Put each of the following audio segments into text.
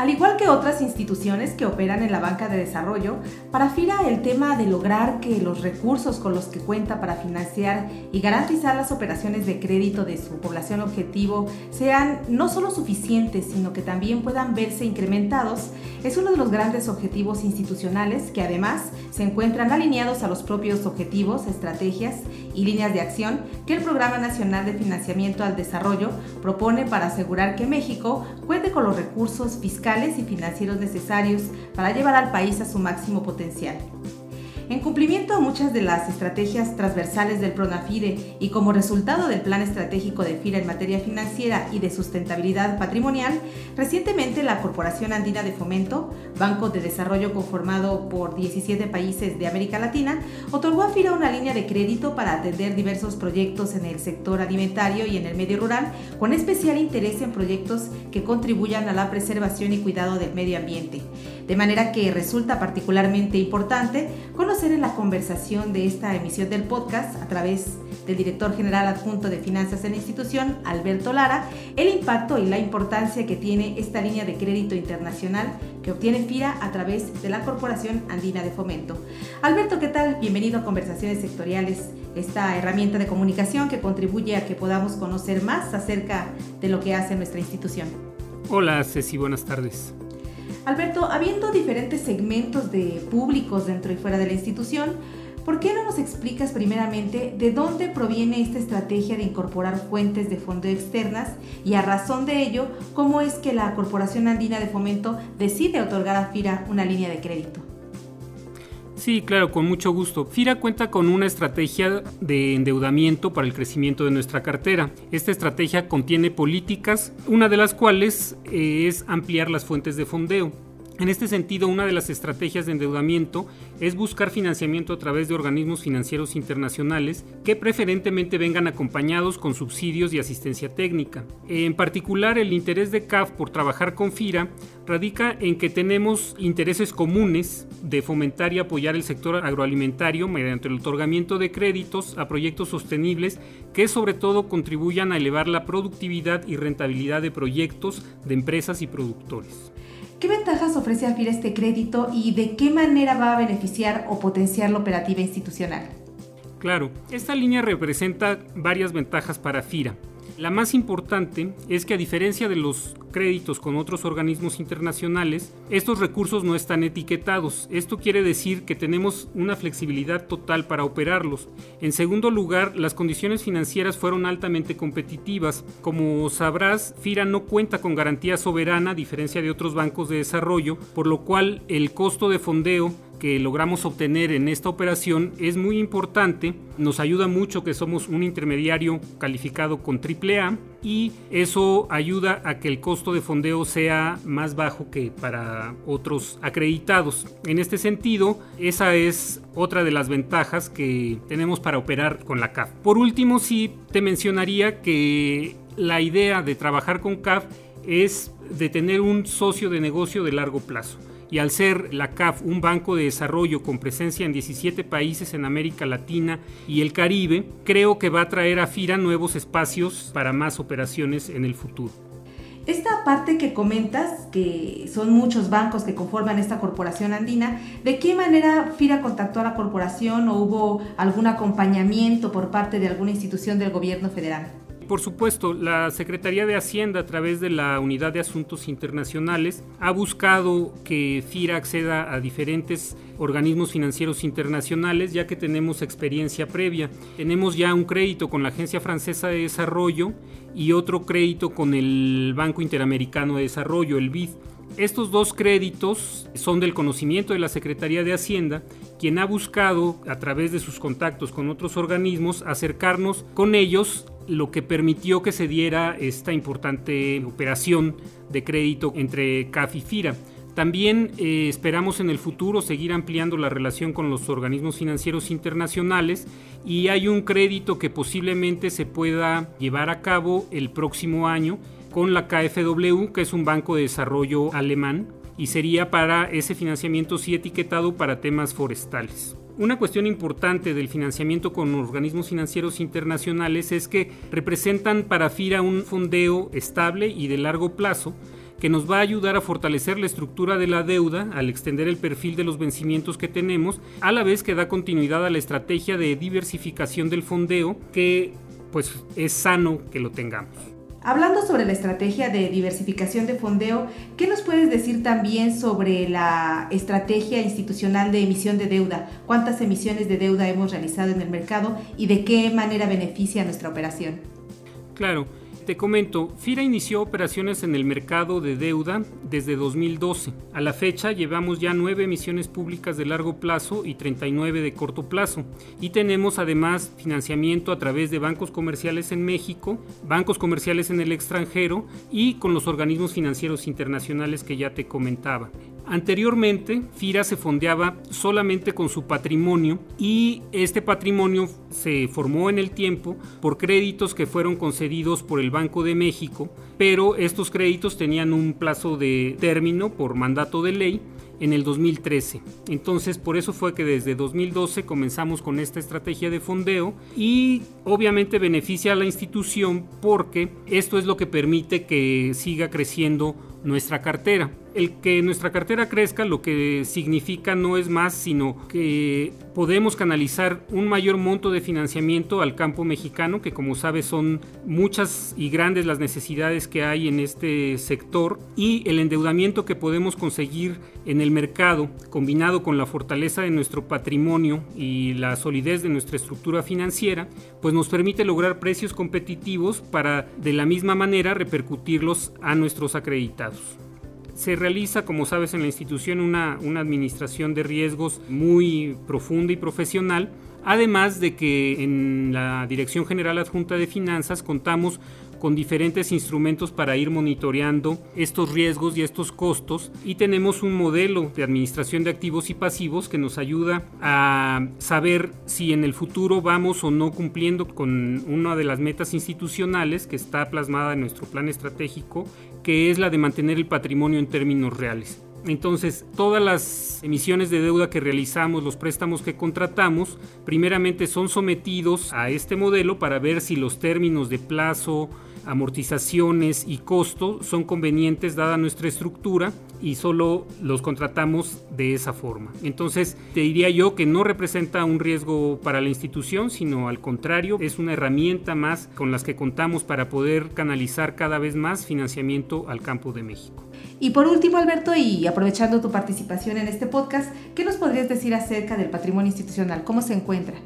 Al igual que otras instituciones que operan en la banca de desarrollo, para FIRA el tema de lograr que los recursos con los que cuenta para financiar y garantizar las operaciones de crédito de su población objetivo sean no solo suficientes, sino que también puedan verse incrementados, es uno de los grandes objetivos institucionales que además se encuentran alineados a los propios objetivos, estrategias y líneas de acción que el Programa Nacional de Financiamiento al Desarrollo propone para asegurar que México cuente con los recursos fiscales y financieros necesarios para llevar al país a su máximo potencial. En cumplimiento a muchas de las estrategias transversales del PRONAFIDE y como resultado del Plan Estratégico de FIRA en materia financiera y de sustentabilidad patrimonial, recientemente la Corporación Andina de Fomento, banco de desarrollo conformado por 17 países de América Latina, otorgó a FIRA una línea de crédito para atender diversos proyectos en el sector alimentario y en el medio rural, con especial interés en proyectos que contribuyan a la preservación y cuidado del medio ambiente. De manera que resulta particularmente importante conocer en la conversación de esta emisión del podcast a través del director general adjunto de finanzas en la institución, Alberto Lara, el impacto y la importancia que tiene esta línea de crédito internacional que obtiene FIRA a través de la Corporación Andina de Fomento. Alberto, ¿qué tal? Bienvenido a Conversaciones Sectoriales, esta herramienta de comunicación que contribuye a que podamos conocer más acerca de lo que hace nuestra institución. Hola Ceci, buenas tardes. Alberto, habiendo diferentes segmentos de públicos dentro y fuera de la institución, ¿por qué no nos explicas primeramente de dónde proviene esta estrategia de incorporar fuentes de fondo externas y a razón de ello, cómo es que la Corporación Andina de Fomento decide otorgar a FIRA una línea de crédito? Sí, claro, con mucho gusto. FIRA cuenta con una estrategia de endeudamiento para el crecimiento de nuestra cartera. Esta estrategia contiene políticas, una de las cuales eh, es ampliar las fuentes de fondeo. En este sentido, una de las estrategias de endeudamiento es buscar financiamiento a través de organismos financieros internacionales que preferentemente vengan acompañados con subsidios y asistencia técnica. En particular, el interés de CAF por trabajar con FIRA radica en que tenemos intereses comunes de fomentar y apoyar el sector agroalimentario mediante el otorgamiento de créditos a proyectos sostenibles que sobre todo contribuyan a elevar la productividad y rentabilidad de proyectos de empresas y productores. ¿Qué ventajas ofrece a FIRA este crédito y de qué manera va a beneficiar o potenciar la operativa institucional? Claro, esta línea representa varias ventajas para FIRA. La más importante es que a diferencia de los créditos con otros organismos internacionales, estos recursos no están etiquetados. Esto quiere decir que tenemos una flexibilidad total para operarlos. En segundo lugar, las condiciones financieras fueron altamente competitivas. Como sabrás, FIRA no cuenta con garantía soberana a diferencia de otros bancos de desarrollo, por lo cual el costo de fondeo que logramos obtener en esta operación es muy importante, nos ayuda mucho que somos un intermediario calificado con AAA y eso ayuda a que el costo de fondeo sea más bajo que para otros acreditados. En este sentido, esa es otra de las ventajas que tenemos para operar con la CAF. Por último, sí te mencionaría que la idea de trabajar con CAF es de tener un socio de negocio de largo plazo y al ser la CAF un banco de desarrollo con presencia en 17 países en América Latina y el Caribe, creo que va a traer a FIRA nuevos espacios para más operaciones en el futuro. Esta parte que comentas, que son muchos bancos que conforman esta corporación andina, ¿de qué manera FIRA contactó a la corporación o hubo algún acompañamiento por parte de alguna institución del gobierno federal? Por supuesto, la Secretaría de Hacienda a través de la Unidad de Asuntos Internacionales ha buscado que FIRA acceda a diferentes organismos financieros internacionales ya que tenemos experiencia previa. Tenemos ya un crédito con la Agencia Francesa de Desarrollo y otro crédito con el Banco Interamericano de Desarrollo, el BID. Estos dos créditos son del conocimiento de la Secretaría de Hacienda, quien ha buscado, a través de sus contactos con otros organismos, acercarnos con ellos lo que permitió que se diera esta importante operación de crédito entre CAF y FIRA. También eh, esperamos en el futuro seguir ampliando la relación con los organismos financieros internacionales y hay un crédito que posiblemente se pueda llevar a cabo el próximo año con la KfW, que es un banco de desarrollo alemán y sería para ese financiamiento sí etiquetado para temas forestales. Una cuestión importante del financiamiento con organismos financieros internacionales es que representan para FIRA un fondeo estable y de largo plazo que nos va a ayudar a fortalecer la estructura de la deuda al extender el perfil de los vencimientos que tenemos, a la vez que da continuidad a la estrategia de diversificación del fondeo que pues es sano que lo tengamos. Hablando sobre la estrategia de diversificación de fondeo, ¿qué nos puedes decir también sobre la estrategia institucional de emisión de deuda? ¿Cuántas emisiones de deuda hemos realizado en el mercado y de qué manera beneficia nuestra operación? Claro, te comento, FIRA inició operaciones en el mercado de deuda desde 2012. A la fecha llevamos ya nueve emisiones públicas de largo plazo y 39 de corto plazo. Y tenemos además financiamiento a través de bancos comerciales en México, bancos comerciales en el extranjero y con los organismos financieros internacionales que ya te comentaba. Anteriormente, FIRA se fondeaba solamente con su patrimonio y este patrimonio se formó en el tiempo por créditos que fueron concedidos por el Banco de México, pero estos créditos tenían un plazo de término por mandato de ley en el 2013. Entonces, por eso fue que desde 2012 comenzamos con esta estrategia de fondeo y obviamente beneficia a la institución porque esto es lo que permite que siga creciendo nuestra cartera. El que nuestra cartera crezca lo que significa no es más sino que podemos canalizar un mayor monto de financiamiento al campo mexicano, que como sabes son muchas y grandes las necesidades que hay en este sector, y el endeudamiento que podemos conseguir en el mercado, combinado con la fortaleza de nuestro patrimonio y la solidez de nuestra estructura financiera, pues nos permite lograr precios competitivos para de la misma manera repercutirlos a nuestros acreditados se realiza, como sabes, en la institución una, una administración de riesgos muy profunda y profesional, además de que en la Dirección General Adjunta de Finanzas contamos con diferentes instrumentos para ir monitoreando estos riesgos y estos costos y tenemos un modelo de administración de activos y pasivos que nos ayuda a saber si en el futuro vamos o no cumpliendo con una de las metas institucionales que está plasmada en nuestro plan estratégico, que es la de mantener el patrimonio en términos reales. Entonces, todas las emisiones de deuda que realizamos, los préstamos que contratamos, primeramente son sometidos a este modelo para ver si los términos de plazo, amortizaciones y costo son convenientes dada nuestra estructura y solo los contratamos de esa forma. Entonces, te diría yo que no representa un riesgo para la institución, sino al contrario, es una herramienta más con las que contamos para poder canalizar cada vez más financiamiento al campo de México. Y por último, Alberto, y aprovechando tu participación en este podcast, ¿qué nos podrías decir acerca del patrimonio institucional? ¿Cómo se encuentra?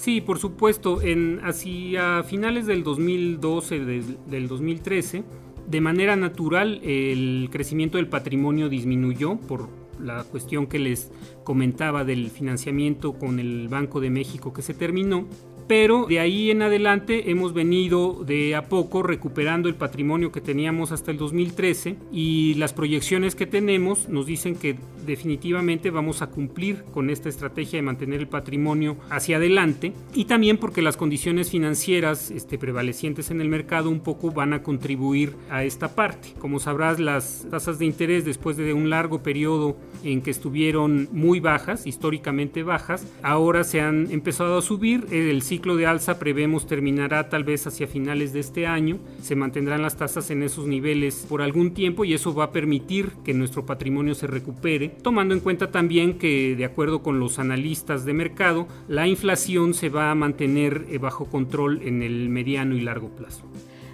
Sí, por supuesto. En, hacia finales del 2012, del 2013, de manera natural el crecimiento del patrimonio disminuyó por la cuestión que les comentaba del financiamiento con el Banco de México que se terminó pero de ahí en adelante hemos venido de a poco recuperando el patrimonio que teníamos hasta el 2013 y las proyecciones que tenemos nos dicen que definitivamente vamos a cumplir con esta estrategia de mantener el patrimonio hacia adelante y también porque las condiciones financieras este, prevalecientes en el mercado un poco van a contribuir a esta parte. Como sabrás, las tasas de interés después de un largo periodo en que estuvieron muy bajas, históricamente bajas, ahora se han empezado a subir. El ciclo ciclo de alza prevemos terminará tal vez hacia finales de este año. Se mantendrán las tasas en esos niveles por algún tiempo y eso va a permitir que nuestro patrimonio se recupere, tomando en cuenta también que de acuerdo con los analistas de mercado, la inflación se va a mantener eh, bajo control en el mediano y largo plazo.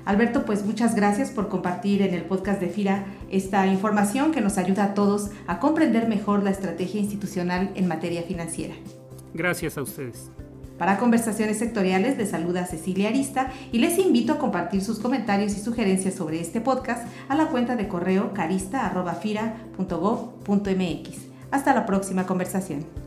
Alberto, pues muchas gracias por compartir en el podcast de FIRA esta información que nos ayuda a todos a comprender mejor la estrategia institucional en materia financiera. Gracias a ustedes. Para conversaciones sectoriales les saluda Cecilia Arista y les invito a compartir sus comentarios y sugerencias sobre este podcast a la cuenta de correo carista.fira.gov.mx. Hasta la próxima conversación.